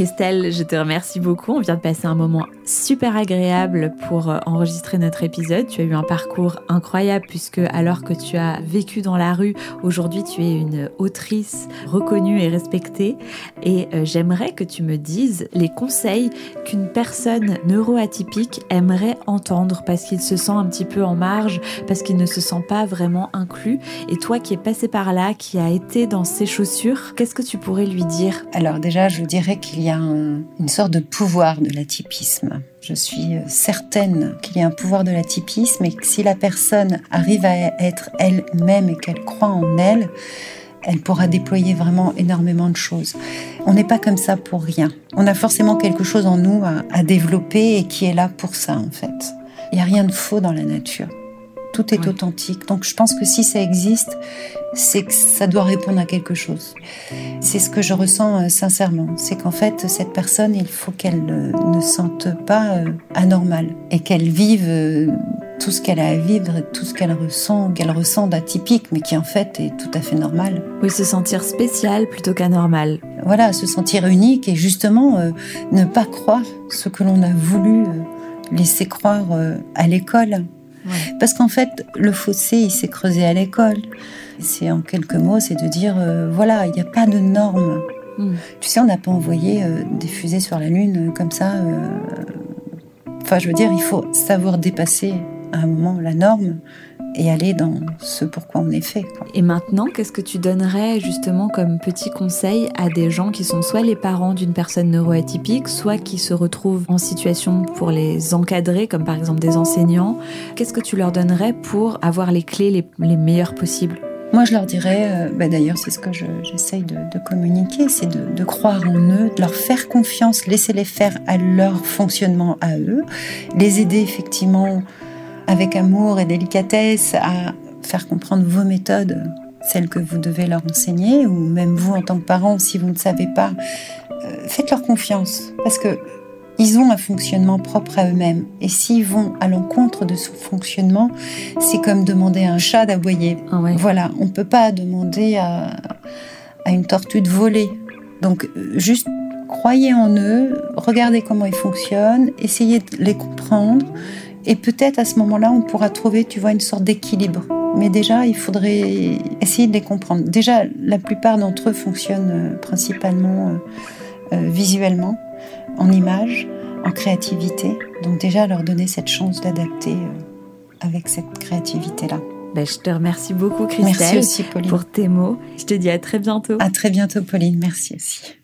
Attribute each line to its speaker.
Speaker 1: Christelle, je te remercie beaucoup. On vient de passer un moment super agréable pour euh, enregistrer notre épisode. Tu as eu un parcours incroyable puisque alors que tu as vécu dans la rue, aujourd'hui tu es une autrice reconnue et respectée. Et euh, j'aimerais que tu me dises les conseils qu'une personne neuroatypique aimerait entendre parce qu'il se sent un petit peu en marge, parce qu'il ne se sent pas vraiment inclus. Et toi qui es passé par là, qui a été dans ses chaussures, qu'est-ce que tu pourrais lui dire?
Speaker 2: Alors déjà, je dirais qu'il il a une sorte de pouvoir de l'atypisme. Je suis certaine qu'il y a un pouvoir de l'atypisme et que si la personne arrive à être elle-même et qu'elle croit en elle, elle pourra déployer vraiment énormément de choses. On n'est pas comme ça pour rien. On a forcément quelque chose en nous à, développer et qui est là pour ça en fait. Il n'y a rien de faux dans la nature. Tout est authentique. Donc je pense que si ça existe, c'est que ça doit répondre à quelque chose. C'est ce que je ressens euh, sincèrement. C'est qu'en fait, cette personne, il faut qu'elle euh, ne sente pas euh, anormale et qu'elle vive tout ce qu'elle a à vivre et tout ce qu'elle ressent, qu'elle ressent d'atypique, mais qui en fait est tout à fait normal.
Speaker 1: Oui, se sentir spécial plutôt qu'anormal.
Speaker 2: Voilà, se sentir unique et justement ne pas croire ce que l'on a voulu laisser croire à l'école. Parce qu'en fait, le fossé, il s'est creusé à l'école. C'est en quelques mots, c'est de dire, euh, voilà, il n'y a pas de normes. Hmm. Tu sais, on n'a pas envoyé euh, des fusées sur la Lune euh, comme ça. Enfin, je veux dire, il faut savoir dépasser à un moment la norme et aller dans ce pourquoi on est fait.
Speaker 1: Et maintenant, qu'est-ce que tu donnerais justement comme petit conseil à des gens qui sont soit les parents d'une personne neuroatypique, soit qui se retrouvent en situation pour les encadrer, comme par exemple des enseignants? Qu'est-ce que tu leur donnerais pour avoir les clés les, meilleures possibles?
Speaker 2: Moi, je leur dirais, euh, bah, d'ailleurs, c'est ce que j'essaye de, communiquer, c'est de, de, croire en eux, de leur faire confiance, laisser les faire à leur fonctionnement à eux, les aider effectivement avec amour et délicatesse à faire comprendre vos méthodes, celles que vous devez leur enseigner, ou même vous en tant que parent, si vous ne savez pas, euh, faites-leur confiance, parce que ils ont un fonctionnement propre à eux-mêmes. Et s'ils vont à l'encontre de ce fonctionnement, c'est comme demander à un chat d'aboyer. Ah voilà, on ne peut pas demander à, à une tortue de voler. Donc, juste croyez en eux, regardez comment ils fonctionnent, essayez de les comprendre, et peut-être à ce moment-là, on pourra trouver, tu vois, une sorte d'équilibre. Mais déjà, il faudrait essayer de les comprendre. Déjà, la plupart d'entre eux fonctionnent euh, principalement euh, euh, visuellement, en images, en créativité. Donc déjà, leur donner cette chance d'adapter avec cette créativité-là.
Speaker 1: Ben, je te remercie beaucoup, Christelle,
Speaker 2: Merci aussi, Pauline.
Speaker 1: pour tes mots. Je te dis à très bientôt.
Speaker 2: À très bientôt, Pauline. Merci aussi.